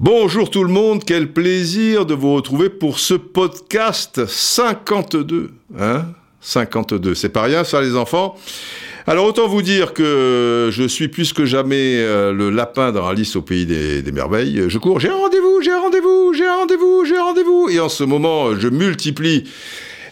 Bonjour tout le monde, quel plaisir de vous retrouver pour ce podcast 52. Hein? 52, c'est pas rien ça les enfants. Alors autant vous dire que je suis plus que jamais euh, le lapin dans Alice au pays des merveilles. Je cours, j'ai un rendez-vous, j'ai un rendez-vous, j'ai un rendez-vous, j'ai un rendez-vous. Et en ce moment, je multiplie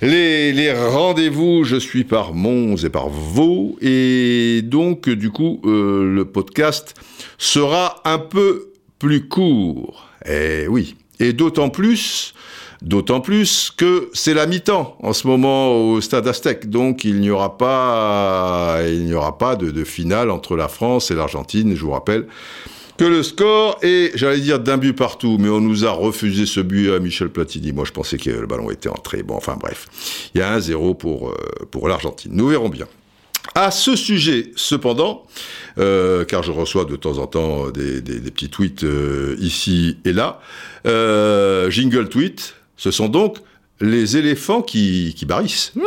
les, rendez-vous, je suis par Mons et par Vaux. Et donc, du coup, euh, le podcast sera un peu plus court. Eh oui. Et d'autant plus D'autant plus que c'est la mi-temps en ce moment au Stade Aztec, donc il n'y aura pas, il n'y aura pas de finale entre la France et l'Argentine. Je vous rappelle que le score est, j'allais dire, d'un but partout, mais on nous a refusé ce but à Michel Platini. Moi, je pensais que le ballon était entré. Bon, enfin bref, il y a un zéro pour, euh, pour l'Argentine. Nous verrons bien. À ce sujet, cependant, euh, car je reçois de temps en temps des, des, des petits tweets euh, ici et là, jingle tweet, ce sont donc les éléphants qui, qui barrissent.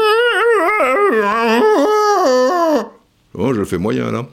Bon, je le fais moyen là.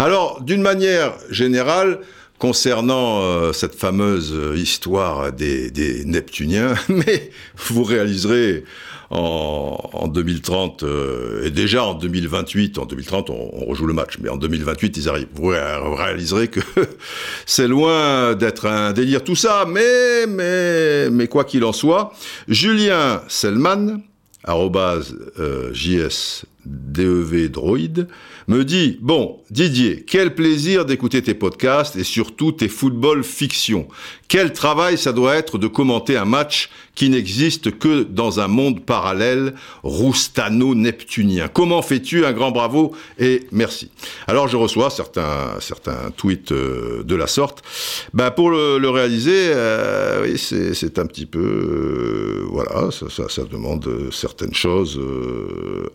Alors, d'une manière générale, concernant euh, cette fameuse histoire des, Neptuniens, mais vous réaliserez en, en 2030 euh, et déjà en 2028, en 2030 on, rejoue le match, mais en 2028 ils arrivent. Vous réaliserez que c'est loin d'être un délire tout ça, mais quoi qu'il en soit, Julien Selman arrobase euh, JSDEV droid, me dit Bon, Didier, quel plaisir d'écouter tes podcasts et surtout tes football fiction. Quel travail ça doit être de commenter un match qui n'existe que dans un monde parallèle roustano-neptunien. Comment fais-tu? Un grand bravo et merci. Alors je reçois certains, certains tweets euh, de la sorte. Ben, pour le, le réaliser, euh, oui, c'est un petit peu... Euh, voilà, ça, ça, demande certaines choses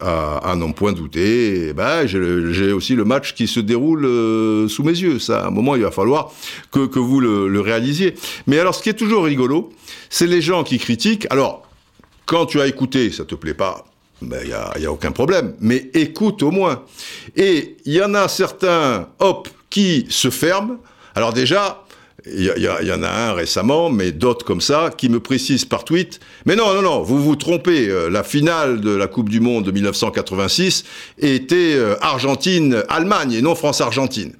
à, n'en point douter. ben, J'ai aussi le match qui se déroule euh, sous mes yeux. Ça, à un moment, il va falloir que, vous le, réalisiez. Mais alors, ce qui est toujours rigolo, c'est les gens qui critiquent. Alors, quand tu as écouté, ça te plaît pas, il ben, n'y a, y a aucun problème. Mais écoute au moins. Et il y en a certains, hop, qui se ferment. Alors déjà, il y, en a un récemment, mais d'autres comme ça, qui me précisent par tweet, mais non, non, non, vous vous trompez, euh, la finale de la Coupe du Monde de 1986 était euh, Argentine-Allemagne et non France-Argentine.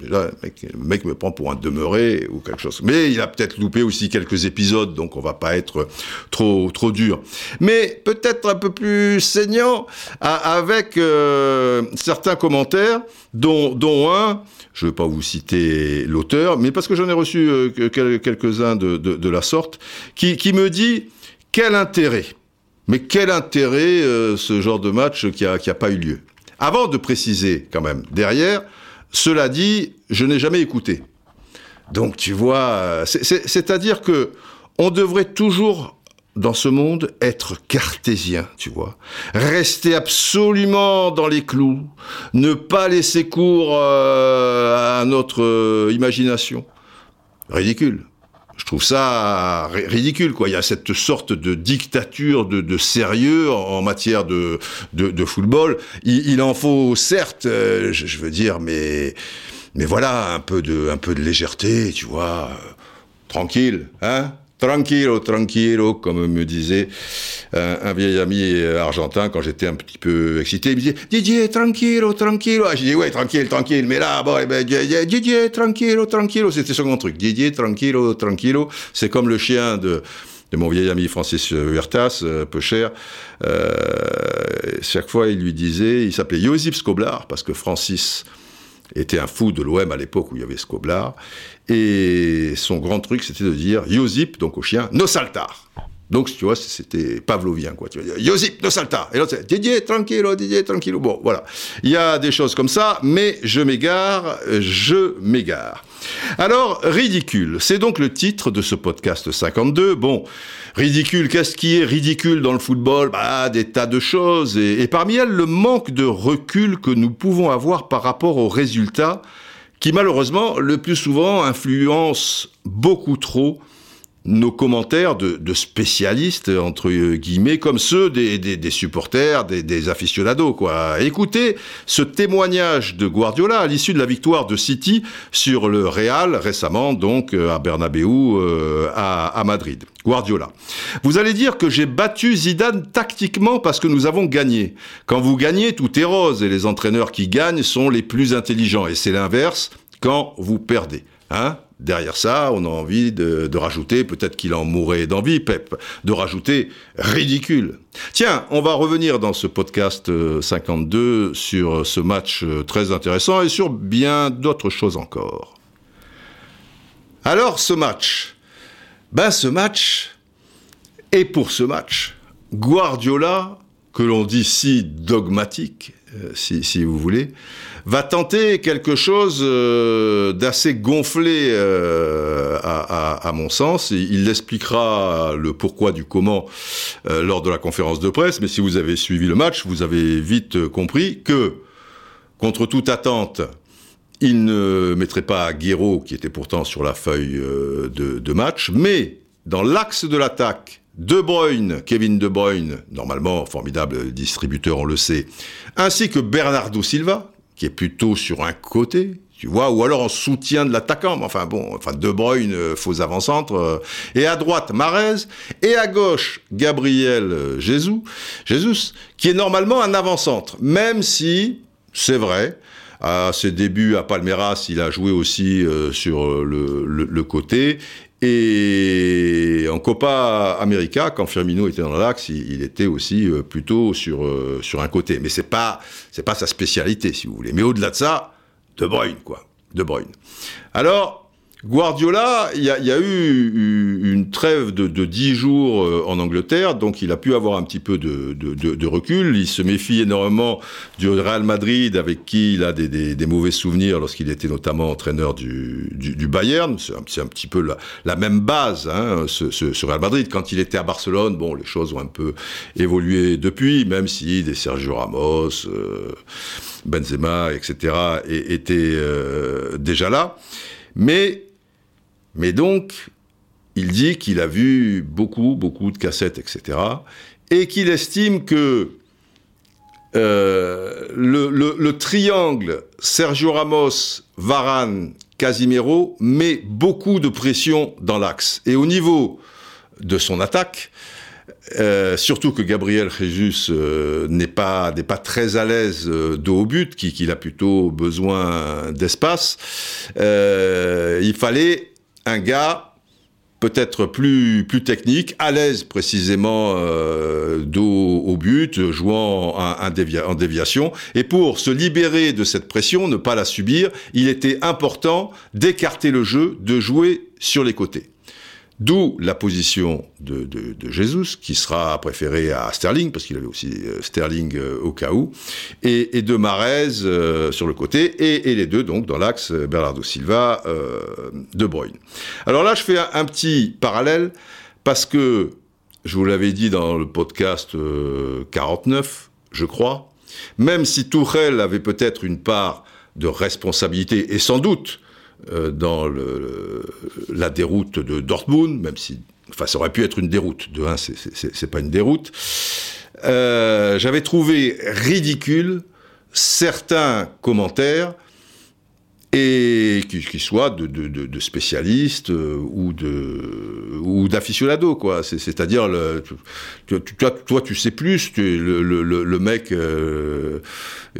Déjà, le mec, me prend pour un demeuré ou quelque chose. Mais il a peut-être loupé aussi quelques épisodes, donc on va pas être trop trop dur. Mais peut-être un peu plus saignant avec euh, certains commentaires, dont, dont un, je ne vais pas vous citer l'auteur, mais parce que j'en ai reçu euh, quelques-uns de, de, la sorte, qui, qui me dit quel intérêt, mais quel intérêt euh, ce genre de match qui a, qui a pas eu lieu? Avant de préciser quand même derrière, cela dit, je n'ai jamais écouté. Donc tu vois, c'est-à-dire que on devrait toujours dans ce monde être cartésien, tu vois. Rester absolument dans les clous, ne pas laisser cours euh, à notre euh, imagination. Ridicule. Je trouve ça ridicule, quoi. Il y a cette sorte de dictature de, sérieux en, matière de, football. Il, en faut, certes, euh, je, je, veux dire, mais, mais voilà, un peu de, un peu de légèreté, tu vois. Tranquille, hein Tranquilo, tranquilo, comme me disait un, un vieil ami argentin quand j'étais un petit peu excité. Il me disait Didier, tranquilo, tranquilo. Ah, j'ai dit ouais, tranquille, tranquille. Mais là, bon, eh ben, Didier, tranquilo, tranquilo. C'était son grand truc. Didier, tranquilo, tranquilo. C'est comme le chien de mon vieil ami Francis Huertas, euh, peu cher, euh, chaque fois il lui disait, il s'appelait Josip Skoblar, parce que Francis était un fou de l'OM à l'époque où il y avait Skoblar, et son grand truc, c'était de dire Yosip, donc au chien, no saltar. Donc, tu vois, c'était pavlovien, quoi. Tu dire, Yosip, no salta. Et l'autre, c'est Didier, tranquillo, Didier, tranquillo. Bon, voilà. Il y a des choses comme ça, mais je m'égare, je m'égare. Alors, ridicule. C'est donc le titre de ce podcast 52. Bon, ridicule, qu'est-ce qui est ridicule dans le football? Bah, des tas de choses. Et, et parmi elles, le manque de recul que nous pouvons avoir par rapport aux résultats qui, malheureusement, le plus souvent influence beaucoup trop nos commentaires de, spécialistes, entre guillemets, comme ceux des, supporters, des, des, aficionados, quoi. Écoutez ce témoignage de Guardiola à l'issue de la victoire de City sur le Real, récemment, donc, à Bernabeu, euh, à, à Madrid. Guardiola. Vous allez dire que j'ai battu Zidane tactiquement parce que nous avons gagné. Quand vous gagnez, tout est rose et les entraîneurs qui gagnent sont les plus intelligents. Et c'est l'inverse quand vous perdez. Hein? Derrière ça, on a envie de, rajouter, peut-être qu'il en mourrait d'envie, Pep, de rajouter ridicule. Tiens, on va revenir dans ce podcast 52 euh, sur ce match euh, très intéressant et sur bien d'autres choses encore. Alors, ce match, ben ce match, et pour ce match, Guardiola, que l'on dit si dogmatique, euh, si, vous voulez, va tenter quelque chose euh, d'assez gonflé euh, à, mon sens. Il expliquera le pourquoi du comment lors de la conférence de presse, mais si vous avez suivi le match, vous avez vite compris que, contre toute attente, il ne mettrait pas Guéraud, qui était pourtant sur la feuille de, de match, mais dans l'axe de l'attaque, de Bruyne, Kevin De Bruyne, normalement formidable distributeur, on le sait, ainsi que Bernardo Silva, qui est plutôt sur un côté, tu vois, ou alors en soutien de l'attaquant. Enfin bon, enfin De Bruyne, euh, faux avant-centre, euh, et à droite Marez, et à gauche Gabriel euh, Jesus, Jesus, qui est normalement un avant-centre, même si c'est vrai. À ses débuts à Palmeiras, il a joué aussi sur le, côté et en Copa América, quand Firmino était dans l'axe, il, était aussi euh, plutôt sur, euh, sur un côté. Mais c'est pas, pas sa spécialité, si vous voulez. Mais au-delà de ça, De Bruyne, quoi. De Bruyne. Alors, Guardiola, il y, a, eu une trêve de, de 10 jours euh, en Angleterre, donc il a pu avoir un petit peu de, recul. Il se méfie énormément du Real Madrid, avec qui il a des, mauvais souvenirs lorsqu'il était notamment entraîneur du, Bayern. C'est un, petit peu la, même base, hein, ce, Real Madrid. Quand il était à Barcelone, bon, les choses ont un peu évolué depuis, même si des Sergio Ramos, euh, Benzema, etc., étaient euh, déjà là. Mais mais donc, il dit qu'il a vu beaucoup, beaucoup de cassettes, etc. Et qu'il estime que euh, le, triangle Sergio Ramos, Varane, Casimiro met beaucoup de pression dans l'axe. Et au niveau de son attaque, euh, surtout que Gabriel Jesus euh, n'est pas pas très à l'aise de haut but, qu'il a plutôt besoin d'espace. il fallait un gars peut-être plus plus technique, à l'aise précisément euh, dos au but, jouant en, en, déviation. Et pour se libérer de cette pression, ne pas la subir, il était important d'écarter le jeu, de jouer sur les côtés. D'où la position de, de, Jesus, qui sera préféré à Sterling, parce qu'il avait aussi euh, Sterling euh, au cas où, et, de Marez euh, sur le côté, et, et, les deux donc dans l'axe Bernardo Silva, De Bruyne. Alors là, je fais un, petit parallèle, parce que, je vous l'avais dit dans le podcast 49, je crois, même si Tourelle avait peut-être une part de responsabilité, et sans doute euh, dans la déroute de Dortmund, même si, enfin, ça aurait pu être une déroute. De 1, c'est pas une déroute. Euh, j'avais trouvé ridicule certains commentaires et qui, soit de, de, de, spécialistes euh, ou de ou d'aficionados quoi. C'est-à-dire toi, toi tu sais plus. Tu, le, le, le, mec, euh,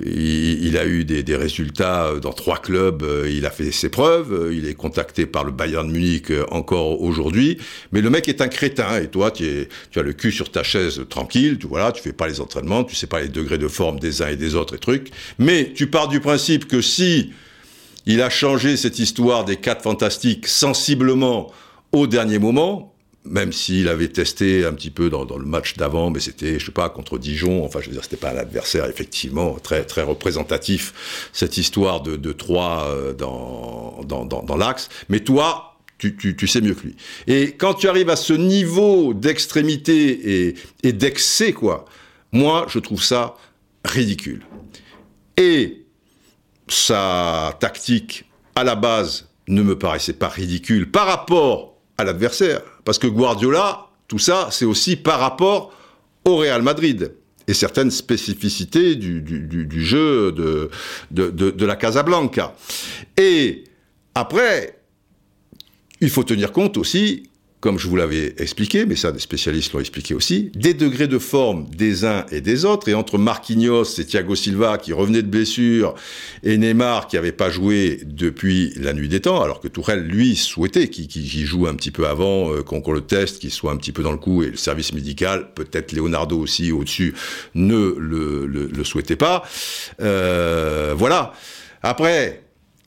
il, il, a eu des, des, résultats dans trois clubs. Euh, il a fait ses preuves. Il est contacté par le Bayern Munich encore aujourd'hui. Mais le mec est un crétin et toi tu, es, tu as le cul sur ta chaise tranquille. Tu voilà, tu fais pas les entraînements, tu sais pas les degrés de forme des uns et des autres et trucs. Mais tu pars du principe que si il a changé cette histoire des quatre fantastiques sensiblement au dernier moment, même s'il avait testé un petit peu dans, le match d'avant, mais c'était, je sais pas, contre Dijon. Enfin, je veux dire, c'était pas un adversaire effectivement très très représentatif. Cette histoire de, de trois euh, dans, dans, dans, l'axe. Mais toi, tu, tu, tu, sais mieux que lui. Et quand tu arrives à ce niveau d'extrémité et, et d'excès, quoi, moi, je trouve ça ridicule. Et sa tactique, à la base, ne me paraissait pas ridicule par rapport à l'adversaire, parce que Guardiola, tout ça, c'est aussi par rapport au Real Madrid et certaines spécificités du, jeu de, de, de, la Casablanca. Et après, il faut tenir compte aussi comme je vous l'avais expliqué, mais ça des spécialistes l'ont expliqué aussi, des degrés de forme des uns et des autres, et entre Marquinhos et Thiago Silva qui revenaient de blessure, et Neymar qui n'avait pas joué depuis la nuit des temps, alors que Tourelle, lui, souhaitait qu'il joue un petit peu avant, euh, qu'on le teste, qu'il soit un petit peu dans le coup, et le service médical, peut-être Leonardo aussi au-dessus, ne le, le, souhaitait pas. Euh, voilà. Après,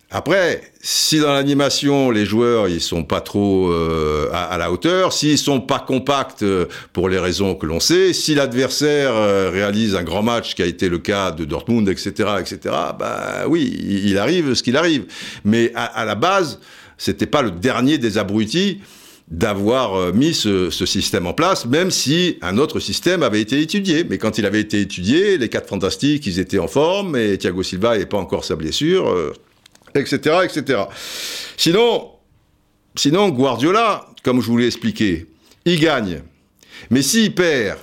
après, si dans l'animation les joueurs ils sont pas trop euh, à, la hauteur, s'ils sont pas compacts euh, pour les raisons que l'on sait, si l'adversaire euh, réalise un grand match qui a été le cas de Dortmund, etc., etc., bah oui, il, arrive ce qu'il arrive. Mais à, à la base, c'était pas le dernier des abrutis d'avoir mis ce, ce, système en place, même si un autre système avait été étudié. Mais quand il avait été étudié, les quatre fantastiques, ils étaient en forme, et Thiago Silva n'avait pas encore sa blessure etc., etc. Sinon, sinon, Guardiola, comme je vous l'ai expliqué, il gagne. Mais s'il perd,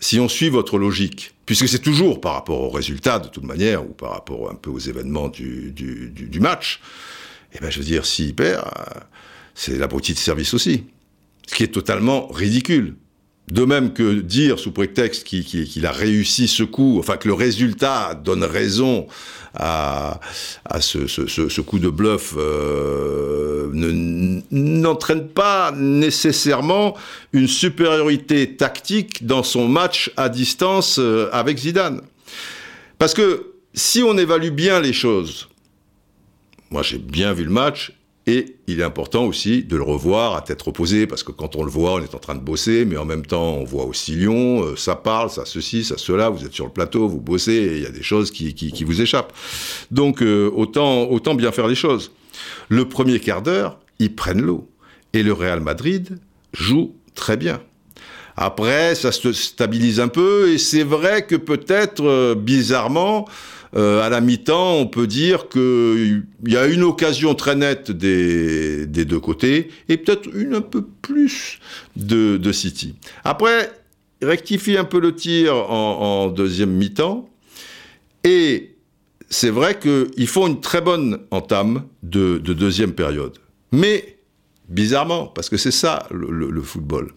si on suit votre logique, puisque c'est toujours par rapport au résultat de toute manière, ou par rapport un peu aux événements du, du, match, eh ben, je veux dire, s'il perd, c'est la de service aussi. Ce qui est totalement ridicule. De même que dire sous prétexte qu'il a réussi ce coup, enfin que le résultat donne raison à, ce, coup de bluff, euh, n'entraîne pas nécessairement une supériorité tactique dans son match à distance euh, avec Zidane. Parce que si on évalue bien les choses, moi j'ai bien vu le match et il est important aussi de le revoir à tête reposée, parce que quand on le voit, on est en train de bosser, mais en même temps, on voit aussi Lyon, euh, ça parle, ça ceci, ça cela, vous êtes sur le plateau, vous bossez, il y a des choses qui, qui, vous échappent. Donc, euh, autant, autant bien faire les choses. Le premier quart d'heure, ils prennent l'eau. Et le Real Madrid joue très bien. Après, ça se stabilise un peu, et c'est vrai que peut-être, euh, bizarrement, euh, à la mi-temps, on peut dire qu'il y a une occasion très nette des, deux côtés et peut-être une un peu plus de, City. Après, rectifie un peu le tir en, deuxième mi-temps et c'est vrai qu'ils font une très bonne entame de, deuxième période. Mais, bizarrement, parce que c'est ça le, le football,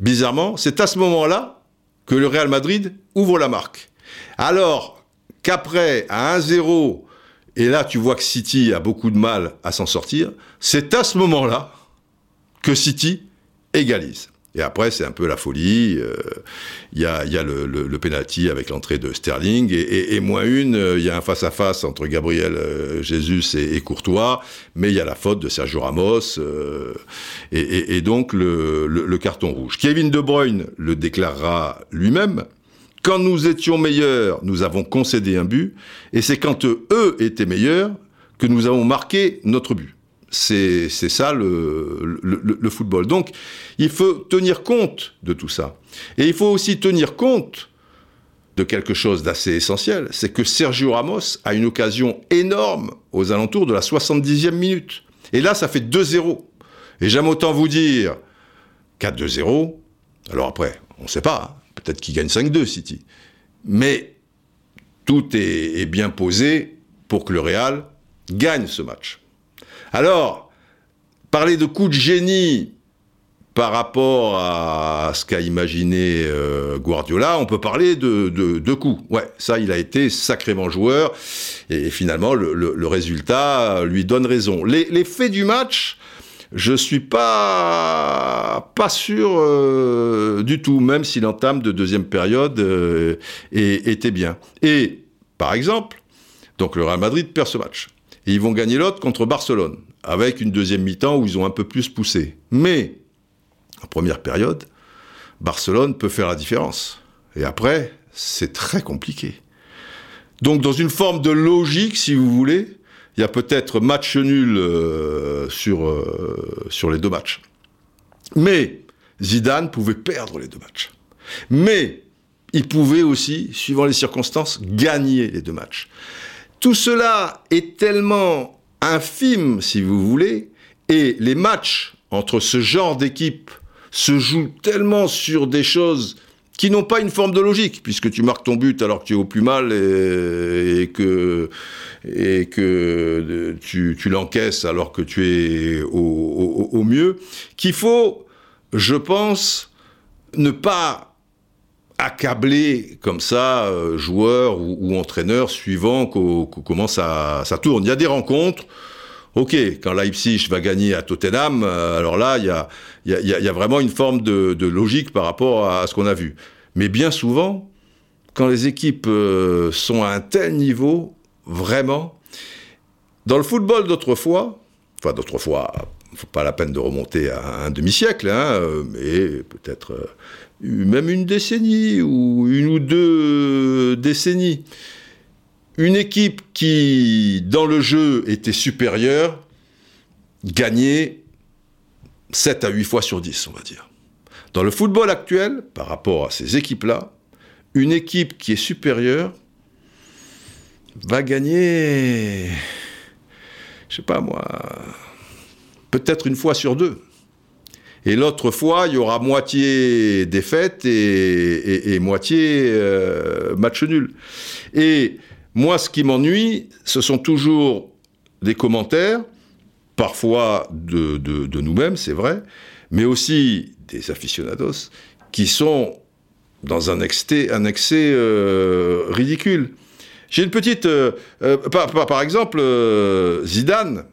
bizarrement, c'est à ce moment-là que le Real Madrid ouvre la marque. Alors, qu'après, à 1-0, et là tu vois que City a beaucoup de mal à s'en sortir, c'est à ce moment-là que City égalise. Et après, c'est un peu la folie. Euh, il y, a, le, penalty avec l'entrée de Sterling. Et, moins une, euh, il y a un face-à-face entre Gabriel euh, Jésus et, Courtois. Mais il y a la faute de Sergio Ramos. et, donc, le, carton rouge. Kevin De Bruyne le déclarera lui-même. Quand nous étions meilleurs, nous avons concédé un but, et c'est quand eux étaient meilleurs que nous avons marqué notre but. C'est ça le, football. Donc, il faut tenir compte de tout ça. Et il faut aussi tenir compte de quelque chose d'assez essentiel, c'est que Sergio Ramos a une occasion énorme aux alentours de la 70e minute. Et là, ça fait 2-0. Et j'aime autant vous dire qu'à 2-0, alors après, on ne sait pas, hein, Peut-être qu'il gagne 5-2, City. Mais tout est, bien posé pour que le Real gagne ce match. Alors, parler de coup de génie par rapport à ce qu'a imaginé euh, Guardiola, on peut parler de, de, coups. Ouais, ça, il a été sacrément joueur. Et finalement, le, résultat lui donne raison. les faits du match, je suis pas pas sûr euh, du tout, même si l'entame de deuxième période euh, était bien. Et par exemple, donc le Real Madrid perd ce match. Et ils vont gagner l'autre contre Barcelone, avec une deuxième mi-temps où ils ont un peu plus poussé. Mais, en première période, Barcelone peut faire la différence. Et après, c'est très compliqué. Donc, dans une forme de logique, si vous voulez, il y a peut-être match nul euh, sur, euh, sur les deux matchs. Mais Zidane pouvait perdre les deux matchs. Mais il pouvait aussi, suivant les circonstances, gagner les deux matchs. Tout cela est tellement infime, si vous voulez, et les matchs entre ce genre d'équipe se joue tellement sur des choses qui n'ont pas une forme de logique, puisque tu marques ton but alors que tu es au plus mal et, que, et que tu, l'encaisses alors que tu es au, mieux, qu'il faut, je pense, ne pas accabler comme ça euh, joueurs ou, entraîneurs suivant comment ça, ça tourne. Il y a des rencontres Ok, quand Leipzig va gagner à Tottenham, euh, alors là, il y a, vraiment une forme de, de, logique par rapport à, ce qu'on a vu. Mais bien souvent, quand les équipes euh, sont à un tel niveau, vraiment, dans le football d'autrefois, enfin d'autrefois, faut pas la peine de remonter à un demi-siècle, hein, euh, mais peut-être même une décennie ou une ou deux décennies une équipe qui, dans le jeu, était supérieure, gagnait 7 à 8 fois sur 10, on va dire. Dans le football actuel, par rapport à ces équipes-là, une équipe qui est supérieure va gagner, je sais pas moi, peut-être une fois sur deux. Et l'autre fois, il y aura moitié défaite et, et, moitié euh, match nul. Et moi, ce qui m'ennuie, ce sont toujours des commentaires, parfois de, nous-mêmes, c'est vrai, mais aussi des aficionados, qui sont dans un excès, euh, ridicule. J'ai une petite... Euh, euh, par, exemple, Zidane,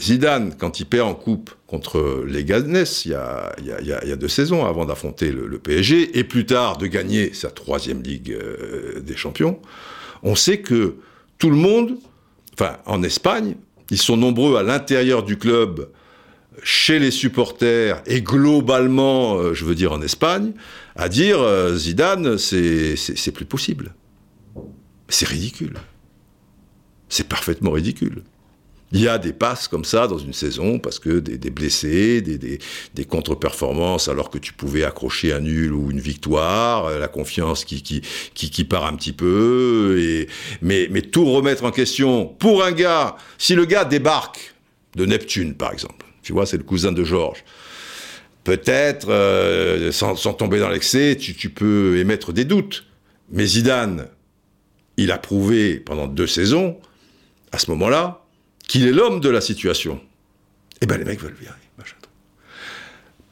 Zidane, quand il perd en coupe contre les a, il y a, deux saisons avant d'affronter le, PSG, et plus tard de gagner sa troisième Ligue des Champions, on sait que tout le monde, enfin en Espagne, ils sont nombreux à l'intérieur du club, chez les supporters et globalement, euh, je veux dire en Espagne, à dire euh, Zidane, c'est plus possible. C'est ridicule. C'est parfaitement ridicule. Il y a des passes comme ça dans une saison parce que des, blessés, des, contre-performances alors que tu pouvais accrocher un nul ou une victoire, euh, la confiance qui, qui, qui, part un petit peu, et, mais, mais tout remettre en question pour un gars, si le gars débarque de Neptune par exemple, tu vois, c'est le cousin de Georges, peut-être, euh, sans, tomber dans l'excès, tu, tu peux émettre des doutes. Mais Zidane, il a prouvé pendant deux saisons, à ce moment-là, qu'il est l'homme de la situation, eh ben les mecs veulent virer.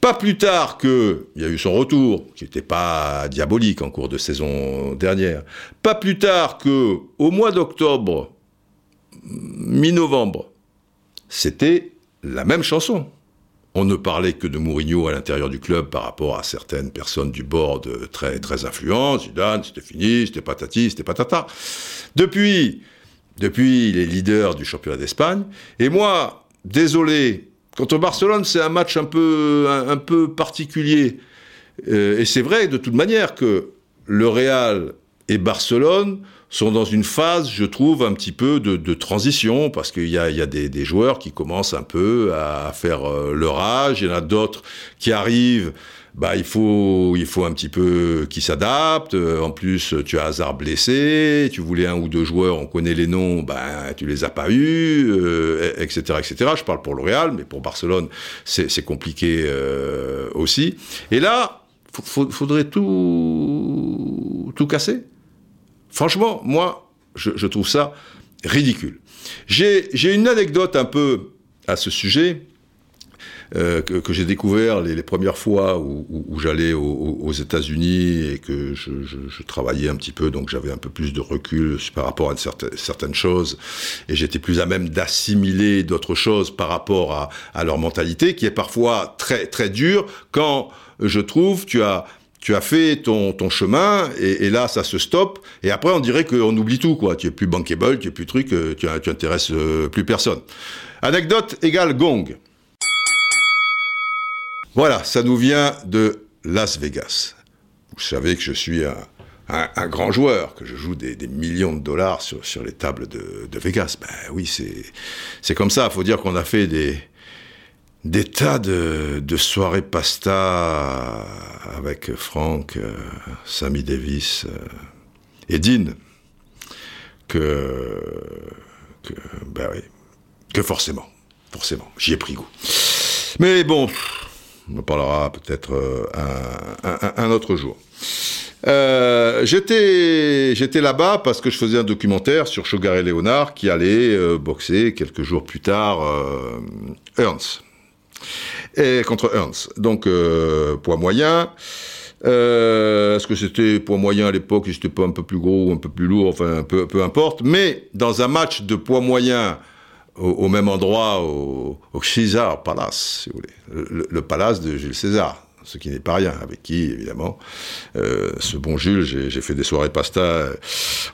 Pas plus tard que, il y a eu son retour, qui n'était pas diabolique en cours de saison dernière, pas plus tard que, au mois d'octobre, mi-novembre, c'était la même chanson. On ne parlait que de Mourinho à l'intérieur du club par rapport à certaines personnes du board très, très influentes. Zidane, c'était fini, c'était patati, c'était patata. Depuis, depuis les leaders du championnat d'Espagne. Et moi, désolé, contre Barcelone, c'est un match un peu, un, peu particulier. Euh, et c'est vrai, de toute manière, que le Real et Barcelone sont dans une phase, je trouve, un petit peu de, transition, parce qu'il y a, y a des, joueurs qui commencent un peu à faire euh, leur âge, il y en a d'autres qui arrivent bah il faut il faut un petit peu qui s'adapte. Euh, en plus, tu as hasard blessé, tu voulais un ou deux joueurs, on connaît les noms, bah tu les as pas eus, etc., euh, etc. Je parle pour le Real, mais pour Barcelone, c'est compliqué euh, aussi. Et là, faudrait tout tout casser. Franchement, moi, je, je trouve ça ridicule. J'ai une anecdote un peu à ce sujet. Euh, que, j'ai découvert les, premières fois où, j'allais aux, États-Unis et que je, travaillais un petit peu, donc j'avais un peu plus de recul par rapport à certaines, choses et j'étais plus à même d'assimiler d'autres choses par rapport à, à, leur mentalité, qui est parfois très très dure quand je trouve tu as tu as fait ton, ton chemin et, là ça se stoppe et après on dirait qu'on oublie tout quoi. Tu es plus bankable, tu es plus truc, euh, tu, tu intéresses euh, plus personne. Anecdote égale gong. Voilà, ça nous vient de Las Vegas. Vous savez que je suis un, grand joueur, que je joue des, millions de dollars sur, les tables de, Vegas. Ben oui, c'est comme ça. Il faut dire qu'on a fait des, tas de, soirées pasta avec Franck, euh, Sammy Davis euh, et Dean. Que, ben oui, que forcément, forcément, j'y ai pris goût. Mais bon, On en parlera peut-être un, autre jour. j'étais j'étais là-bas parce que je faisais un documentaire sur Sugar et Léonard qui allait boxer quelques jours plus tard Ernst et contre Ernst. Donc poids moyen. Euh, Est-ce que c'était poids moyen à l'époque, c'était pas un peu plus gros ou un peu plus lourd, enfin peu, peu importe. Mais dans un match de poids moyen au, même endroit, au, au, César Palace, si vous voulez, le, le, palace de Jules César, ce qui n'est pas rien, avec qui, évidemment, euh, ce bon Jules, j'ai fait des soirées pasta euh,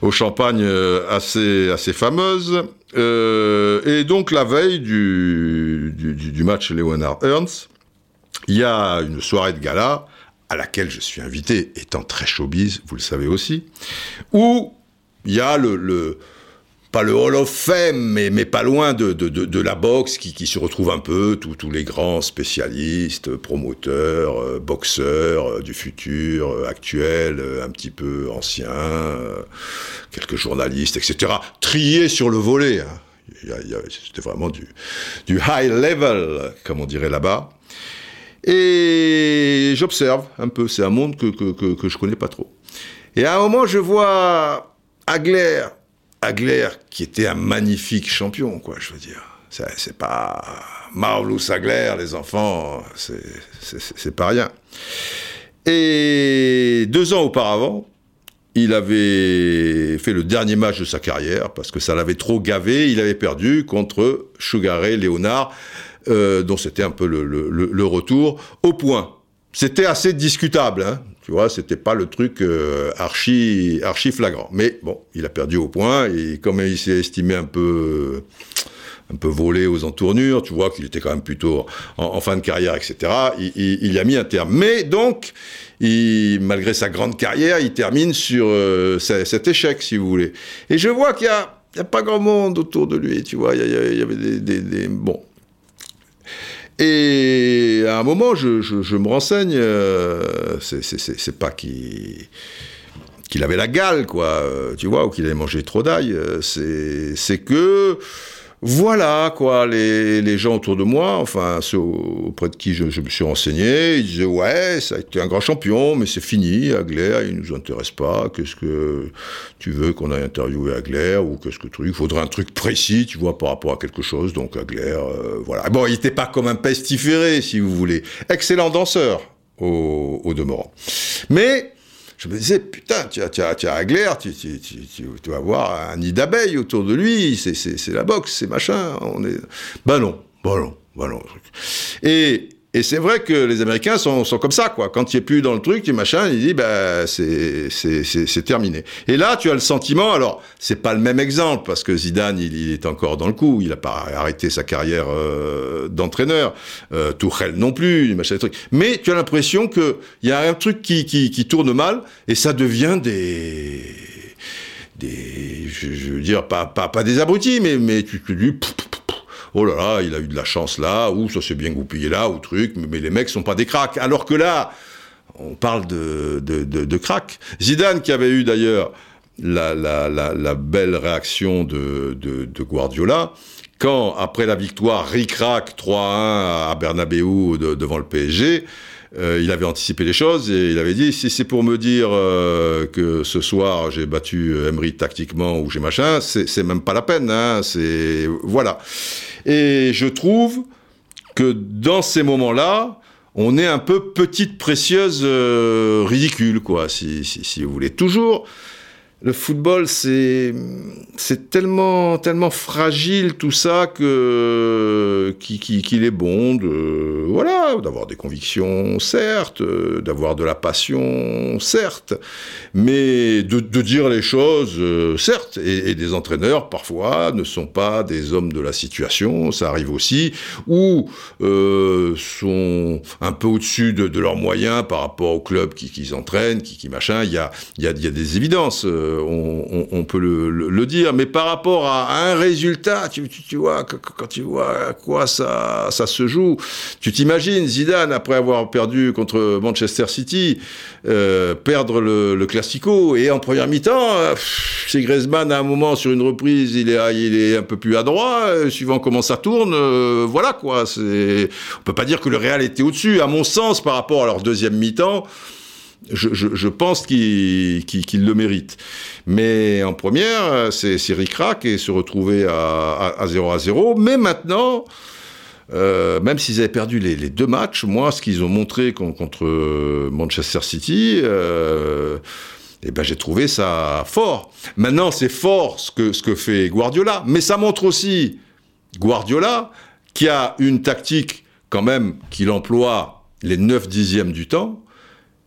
au champagne euh, assez, assez fameuses. Et donc, la veille du, du, du match Leonard Ernst, il y a une soirée de gala à laquelle je suis invité, étant très showbiz, vous le savez aussi, où il y a le, le Hall of Fame, mais, mais pas loin de, de, la boxe qui, qui, se retrouve un peu, tous les grands spécialistes, promoteurs, euh, boxeurs euh, du futur, euh, actuels, un petit peu anciens, quelques journalistes, etc. Triés sur le volet. Hein. C'était vraiment du, du high level, comme on dirait là-bas. Et j'observe un peu, c'est un monde que, que, que, que, je connais pas trop. Et à un moment, je vois Agler, Agler qui était un magnifique champion, quoi, je veux dire. C'est pas Marvelous Agler, les enfants, c'est pas rien. Et deux ans auparavant, il avait fait le dernier match de sa carrière parce que ça l'avait trop gavé. Il avait perdu contre Sugar Ray Léonard. Euh, dont c'était un peu le, retour, au point. C'était assez discutable, hein, tu vois, c'était pas le truc euh, archi, archi flagrant. Mais bon, il a perdu au point, et comme il s'est estimé un peu un peu volé aux entournures, tu vois qu'il était quand même plutôt en, fin de carrière, etc. Il, a mis un terme. Mais donc, malgré sa grande carrière, il termine sur euh, cet échec, si vous voulez. Et je vois qu'il y a, pas grand monde autour de lui, tu vois. Il y, avait des, des, bon, et à un moment, je, me renseigne, euh, c'est pas qu'il qu'il avait la gale, quoi, euh, tu vois, ou qu'il avait mangé trop d'ail, euh, c'est que voilà, quoi, les, les, gens autour de moi, enfin, ceux auprès de qui je, je, me suis renseigné, ils disaient, ouais, ça a été un grand champion, mais c'est fini, Agler, il nous intéresse pas, qu'est-ce que tu veux qu'on aille interviewer Agler, ou qu'est-ce que truc, faudrait un truc précis, tu vois, par rapport à quelque chose, donc Agler, euh, voilà. Bon, il était pas comme un pestiféré, si vous voulez. Excellent danseur, au, au demeurant. Mais, je me disais, putain, tu as, tu as, tu as tu, tu, tu, vas avoir un nid d'abeilles autour de lui, c'est la boxe, c'est machin. On est... Ben non, ben non, ben non. Et, et c'est vrai que les Américains sont, sont comme ça, quoi. Quand tu es plus dans le truc, tu machin, il dit, bah, c'est, c'est, terminé. Et là, tu as le sentiment, alors, c'est pas le même exemple, parce que Zidane, il, est encore dans le coup, il a pas arrêté sa carrière euh, d'entraîneur, euh, Tourelle non plus, machin, truc. Mais tu as l'impression que il y a un truc qui, qui, qui tourne mal, et ça devient des des, je, veux dire, pas, pas, pas des abrutis, mais, mais tu te dis, oh là là, il a eu de la chance là, ou ça s'est bien goupillé là, ou truc, mais, les mecs sont pas des cracks. Alors que là, on parle de, de, de, crack. Zidane, qui avait eu d'ailleurs la, belle réaction de, de, Guardiola, quand, après la victoire ric-rac 3-1 à Bernabeu devant le PSG, euh, il avait anticipé les choses et il avait dit si c'est pour me dire euh, que ce soir j'ai battu Emery tactiquement ou j'ai machin, c'est même pas la peine. Hein, c'est voilà. Et je trouve que dans ces moments-là, on est un peu petite précieuse euh, ridicule, quoi, si, si, vous voulez. Toujours le football, c'est c'est tellement tellement fragile tout ça que qu'il est bon de voilà d'avoir des convictions certes, d'avoir de la passion certes, mais de, dire les choses euh, certes. Et, des entraîneurs parfois ne sont pas des hommes de la situation, ça arrive aussi, ou euh, sont un peu au-dessus de, leurs moyens par rapport au club qui, qui entraînent, qui, machin. Il y a y a, il y a des évidences. Euh, euh, on, peut le, dire. Mais par rapport à, un résultat, tu, vois, quand tu vois à quoi ça, ça se joue, tu t'imagines Zidane, après avoir perdu contre Manchester City, euh, perdre le, Classico, et en première mi-temps, c'est Griezmann, à un moment, sur une reprise, il est, il est un peu plus adroit, suivant comment ça tourne, voilà quoi. On peut pas dire que le Real était au-dessus, à mon sens, par rapport à leur deuxième mi-temps je, pense qu'il le mérite. Mais en première, c'est ric-rac et se retrouver à, 0 à 0. Mais maintenant, euh, même s'ils avaient perdu les, deux matchs, moi, ce qu'ils ont montré contre Manchester City, euh, eh ben, j'ai trouvé ça fort. Maintenant, c'est fort ce que, ce que fait Guardiola, mais ça montre aussi Guardiola qui a une tactique quand même qu'il emploie les 9 dixièmes du temps,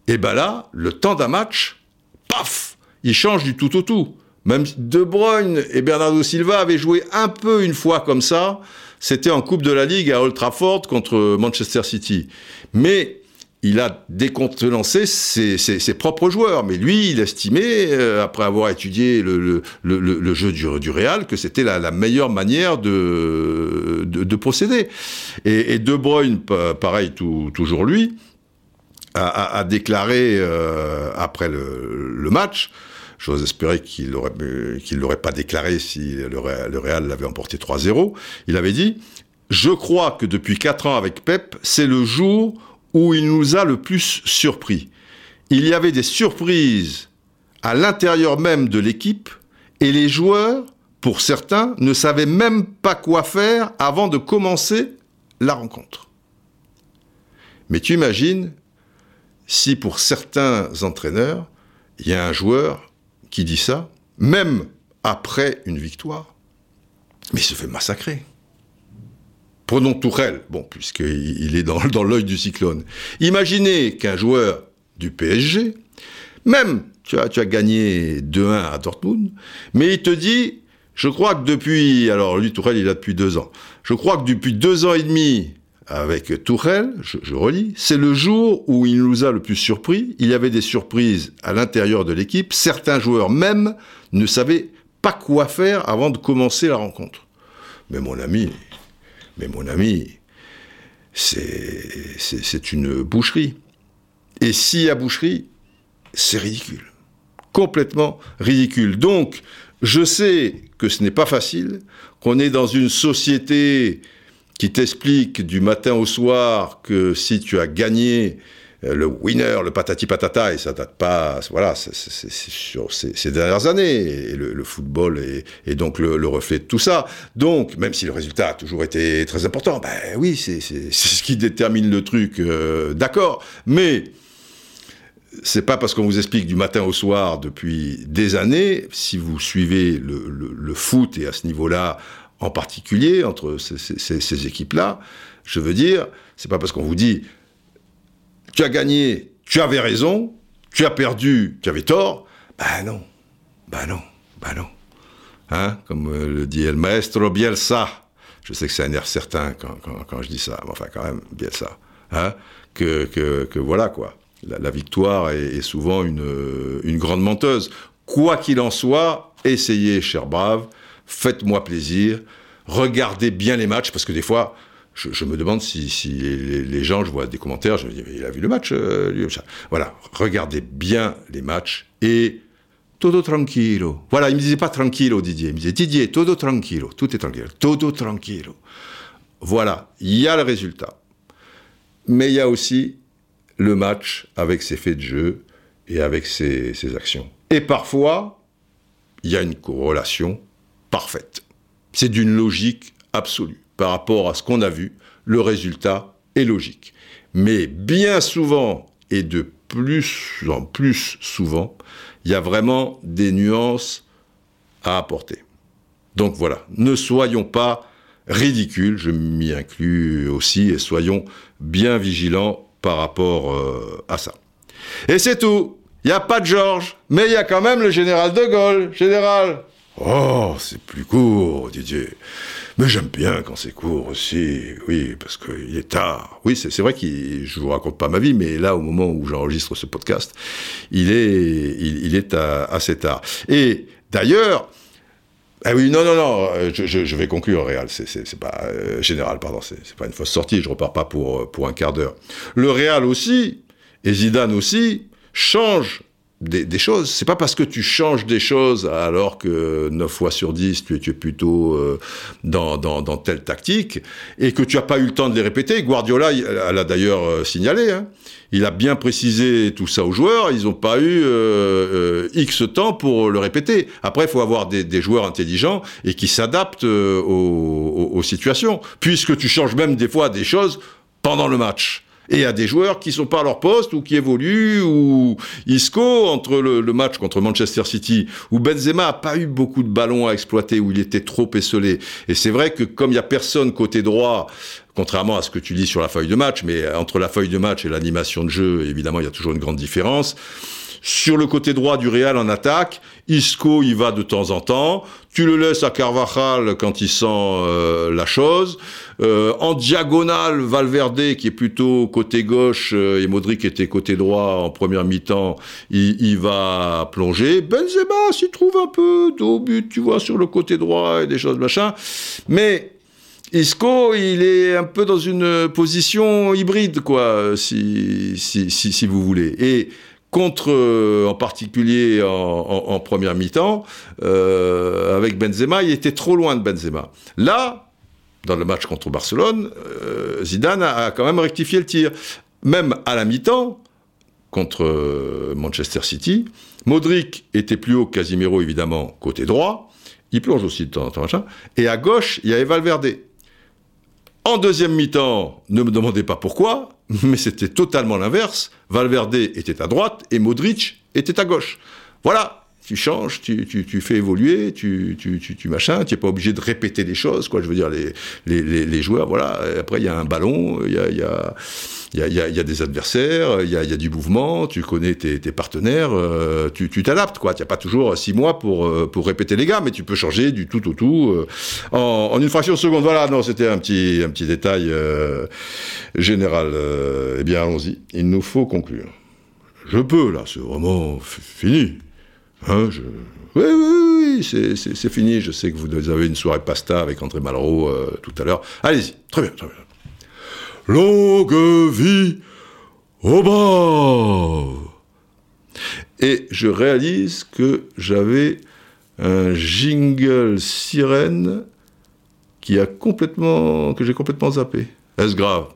et ben là, le temps d'un match, paf, il change du tout au tout. Même De Bruyne et Bernardo Silva avaient joué un peu une fois comme ça. C'était en Coupe de la Ligue à Old Trafford contre Manchester City. Mais il a décontenancé ses, propres joueurs. Mais lui, il estimait, euh, après avoir étudié le, jeu du, Real, que c'était la, meilleure manière de, procéder. Et, De Bruyne, pareil, toujours lui, a, déclaré euh, après le, match, j'ose espérer qu'il l'aurait qu'il l'aurait pas déclaré si le, le Real l'avait emporté 3-0, il avait dit "Je crois que depuis 4 ans avec Pep, c'est le jour où il nous a le plus surpris. Il y avait des surprises à l'intérieur même de l'équipe et les joueurs, pour certains, ne savaient même pas quoi faire avant de commencer la rencontre." Mais tu imagines si pour certains entraîneurs, il y a un joueur qui dit ça, même après une victoire, mais il se fait massacrer. Prenons Tourelle, bon, puisqu'il est dans, l'œil du cyclone. Imaginez qu'un joueur du PSG, même, tu as, tu as gagné 2-1 à Dortmund, mais il te dit, je crois que depuis, alors lui, Tourelle, il a depuis deux ans, je crois que depuis deux ans et demi, avec Tourelle, je, relis, c'est le jour où il nous a le plus surpris. Il y avait des surprises à l'intérieur de l'équipe. Certains joueurs même ne savaient pas quoi faire avant de commencer la rencontre. Mais mon ami, mais mon ami, c'est une boucherie. Et s'il y a boucherie, c'est ridicule. Complètement ridicule. Donc, je sais que ce n'est pas facile, qu'on est dans une société qui t'explique du matin au soir que si tu as gagné euh, le winner, le patati patata, et ça date pas, voilà, c'est sur ces, dernières années, et le, football est, donc le, reflet de tout ça. Donc, même si le résultat a toujours été très important, ben oui, c'est ce qui détermine le truc, euh, d'accord, mais c'est pas parce qu'on vous explique du matin au soir depuis des années, si vous suivez le foot et à ce niveau-là, en particulier entre ces, équipes-là. Je veux dire, c'est pas parce qu'on vous dit tu as gagné, tu avais raison, tu as perdu, tu avais tort. Ben non, ben non, ben non. Hein Comme euh, le dit El Maestro Bielsa. Je sais que c'est un air certain quand, je dis ça, mais enfin quand même, Bielsa. Hein que, que, voilà quoi. La, victoire est, souvent une, une grande menteuse. Quoi qu'il en soit, essayez, cher brave, faites-moi plaisir, regardez bien les matchs, parce que des fois, je, me demande si, les, gens, je vois des commentaires, je me dis, mais il a vu le match, euh, Voilà, regardez bien les matchs et todo tranquilo. Voilà, il me disait pas tranquilo, Didier, il me disait Didier, todo tranquilo, tout est tranquille, todo tranquilo. Voilà, il y a le résultat. Mais il y a aussi le match avec ses faits de jeu et avec ses actions. Et parfois, il y a une corrélation parfaite. C'est d'une logique absolue. Par rapport à ce qu'on a vu, le résultat est logique. Mais bien souvent, et de plus en plus souvent, il y a vraiment des nuances à apporter. Donc voilà, ne soyons pas ridicules, je m'y inclus aussi, et soyons bien vigilants par rapport euh, à ça. Et c'est tout. Il n'y a pas de Georges, mais il y a quand même le général de Gaulle. Général, Oh, c'est plus court, Didier. Mais j'aime bien quand c'est court aussi, oui, parce qu'il est tard. Oui, c'est vrai que je vous raconte pas ma vie, mais là, au moment où j'enregistre ce podcast, il est, il, est assez tard. Et d'ailleurs, ah oui, non, non, non, je, vais conclure, Réal, c'est pas euh, général, pardon, c'est pas une fausse sortie, je repars pas pour, pour un quart d'heure. Le Réal aussi, et Zidane aussi, change des, des, choses. C'est pas parce que tu changes des choses alors que 9 fois sur 10 tu, tu es plutôt euh, dans, dans, dans, telle tactique et que tu as pas eu le temps de les répéter. Guardiola, elle a d'ailleurs euh, signalé, hein, il a bien précisé tout ça aux joueurs. Ils n'ont pas eu euh, X temps pour le répéter. Après, il faut avoir des, des, joueurs intelligents et qui s'adaptent aux, aux, aux situations, puisque tu changes même des fois des choses pendant le match et à des joueurs qui sont pas à leur poste ou qui évoluent ou Isco entre le, match contre Manchester City où Benzema a pas eu beaucoup de ballons à exploiter où il était trop esselé. Et c'est vrai que comme il y a personne côté droit contrairement à ce que tu lis sur la feuille de match mais entre la feuille de match et l'animation de jeu évidemment il y a toujours une grande différence sur le côté droit du Real en attaque, Isco y va de temps en temps. Tu le laisses à Carvajal quand il sent euh, la chose. Euh, en diagonale, Valverde qui est plutôt côté gauche euh, et Modric était côté droit en première mi-temps, il, va plonger. Benzema s'y trouve un peu au but, tu vois, sur le côté droit et des choses machin. Mais Isco, il est un peu dans une position hybride, quoi, si, si, si, si vous voulez. Et contre, euh, en particulier en, première mi-temps, euh, avec Benzema, il était trop loin de Benzema. Là, dans le match contre Barcelone, euh, Zidane a, quand même rectifié le tir. Même à la mi-temps, contre Manchester City, Modric était plus haut que Casimiro, évidemment, côté droit. Il plonge aussi de temps en temps, machin. Et à gauche, il y avait Valverde. En deuxième mi-temps, ne me demandez pas pourquoi, mais c'était totalement l'inverse. Valverde était à droite et Modric était à gauche. Voilà, tu changes, tu, tu, tu fais évoluer, tu, tu, machin, tu n'es pas obligé de répéter des choses, quoi. Je veux dire, les, les, les, joueurs, voilà. Après, il y a un ballon, il y a, il y a, il y a, y a, des adversaires, il y a, y a, du mouvement, tu connais tes, tes partenaires, euh, tu t'adaptes, quoi. Tu n'as pas toujours six mois pour, euh, pour répéter les gars, mais tu peux changer du tout au tout euh, en, en, une fraction de seconde. Voilà, non, c'était un petit, un petit détail général. eh bien, allons-y. Il nous faut conclure. Je peux, là, c'est vraiment fini. Hein, je... Oui, oui, oui, c'est fini. Je sais que vous avez une soirée pasta avec André Malraux euh, tout à l'heure. Allez-y, très bien, très bien. Longue vie au bas Et je réalise que j'avais un jingle sirène qui a complètement, que j'ai complètement zappé. Est-ce grave?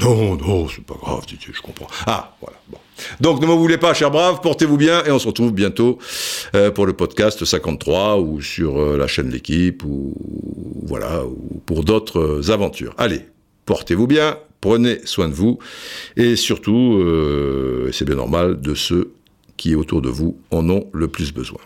Non, non, c'est pas grave, Didier, je comprends. Ah, voilà, bon. Donc ne m'en voulez pas, chers braves, portez-vous bien et on se retrouve bientôt euh, pour le podcast 53 ou sur euh, la chaîne L'équipe ou voilà ou pour d'autres aventures. Allez, portez-vous bien, prenez soin de vous et surtout, euh, c'est bien normal, de ceux qui autour de vous en ont le plus besoin.